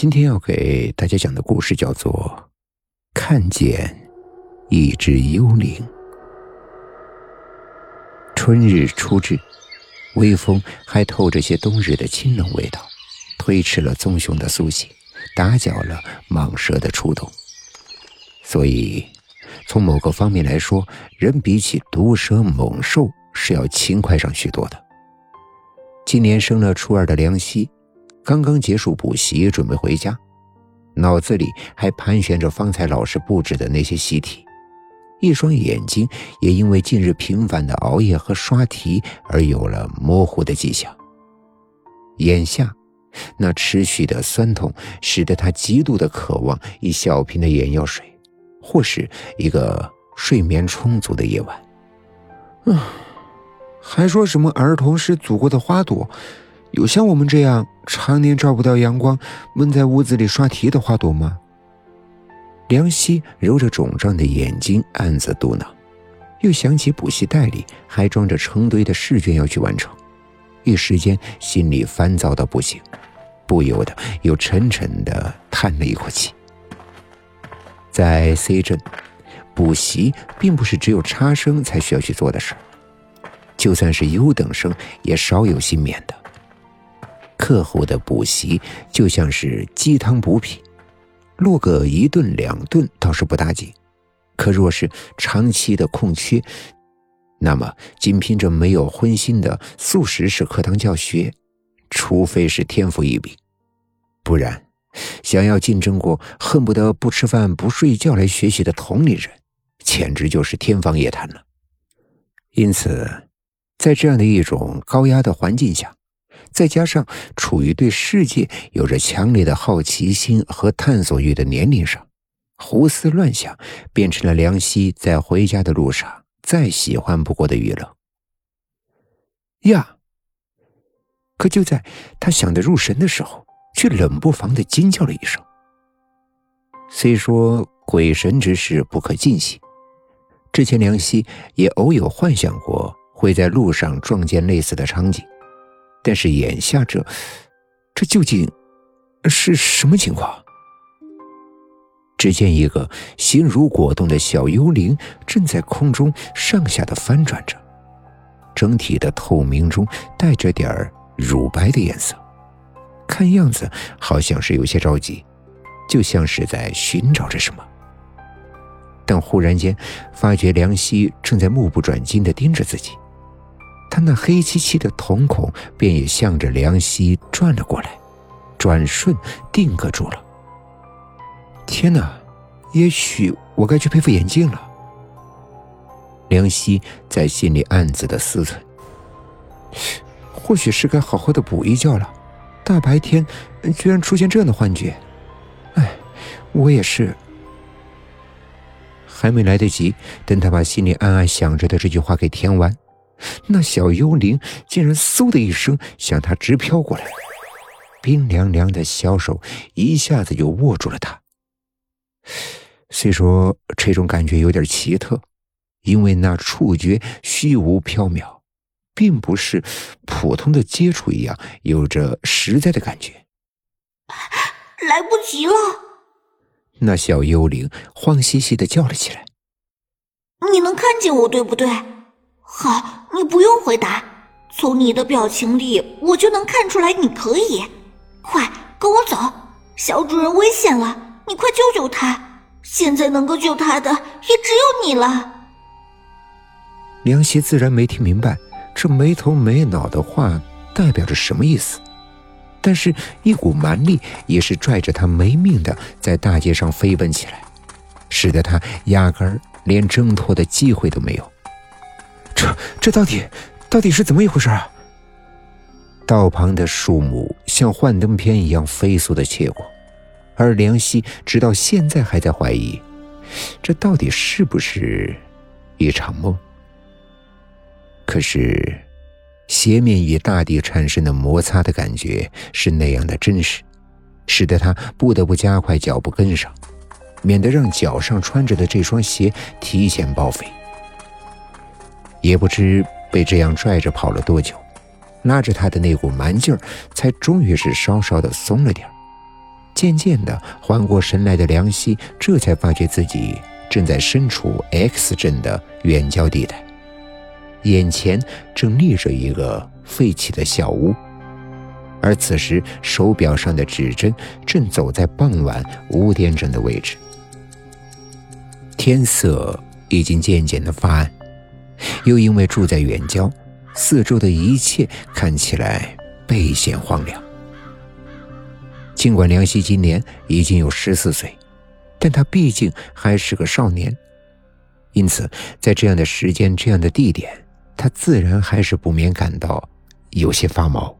今天要给大家讲的故事叫做《看见一只幽灵》。春日初至，微风还透着些冬日的清冷味道，推迟了棕熊的苏醒，打搅了蟒蛇的出动。所以，从某个方面来说，人比起毒蛇猛兽是要勤快上许多的。今年升了初二的梁希。刚刚结束补习，准备回家，脑子里还盘旋着方才老师布置的那些习题，一双眼睛也因为近日频繁的熬夜和刷题而有了模糊的迹象。眼下，那持续的酸痛使得他极度的渴望一小瓶的眼药水，或是一个睡眠充足的夜晚。啊，还说什么儿童是祖国的花朵。有像我们这样常年照不到阳光、闷在屋子里刷题的花朵吗？梁希揉着肿胀的眼睛，暗自嘟囔，又想起补习袋里还装着成堆的试卷要去完成，一时间心里烦躁到不行，不由得又沉沉的叹了一口气。在 C 镇，补习并不是只有差生才需要去做的事就算是优等生也少有幸免的。课后的补习就像是鸡汤补品，落个一顿两顿倒是不打紧，可若是长期的空缺，那么仅凭着没有荤腥的素食式课堂教学，除非是天赋异禀，不然想要竞争过恨不得不吃饭不睡觉来学习的同龄人，简直就是天方夜谭了。因此，在这样的一种高压的环境下。再加上处于对世界有着强烈的好奇心和探索欲的年龄上，胡思乱想变成了梁希在回家的路上再喜欢不过的娱乐。呀！可就在他想得入神的时候，却冷不防的惊叫了一声。虽说鬼神之事不可尽信，之前梁希也偶有幻想过会在路上撞见类似的场景。但是眼下这，这究竟是什么情况？只见一个形如果冻的小幽灵正在空中上下的翻转着，整体的透明中带着点儿乳白的颜色，看样子好像是有些着急，就像是在寻找着什么。但忽然间发觉梁希正在目不转睛地盯着自己。他那黑漆漆的瞳孔便也向着梁希转了过来，转瞬定格住了。天哪，也许我该去配副眼镜了。梁希在心里暗自的思忖，或许是该好好的补一觉了。大白天居然出现这样的幻觉，哎，我也是。还没来得及等他把心里暗暗想着的这句话给填完。那小幽灵竟然嗖的一声向他直飘过来，冰凉凉的小手一下子就握住了他。虽说这种感觉有点奇特，因为那触觉虚无缥缈，并不是普通的接触一样有着实在的感觉。来不及了！那小幽灵慌兮兮的叫了起来：“你能看见我，对不对？”好，你不用回答，从你的表情里我就能看出来你可以。快跟我走，小主人危险了，你快救救他！现在能够救他的也只有你了。梁希自然没听明白这没头没脑的话代表着什么意思，但是，一股蛮力也是拽着他没命的在大街上飞奔起来，使得他压根儿连挣脱的机会都没有。这这到底到底是怎么一回事啊？道旁的树木像幻灯片一样飞速的切过，而梁希直到现在还在怀疑，这到底是不是一场梦？可是，鞋面与大地产生的摩擦的感觉是那样的真实，使得他不得不加快脚步跟上，免得让脚上穿着的这双鞋提前报废。也不知被这样拽着跑了多久，拉着他的那股蛮劲儿才终于是稍稍的松了点渐渐的缓过神来的梁希，这才发觉自己正在身处 X 镇的远郊地带，眼前正立着一个废弃的小屋，而此时手表上的指针正走在傍晚五点整的位置。天色已经渐渐的发暗，又因为住在远郊，四周的一切看起来倍显荒凉。尽管梁希今年已经有十四岁，但他毕竟还是个少年，因此在这样的时间、这样的地点，他自然还是不免感到有些发毛。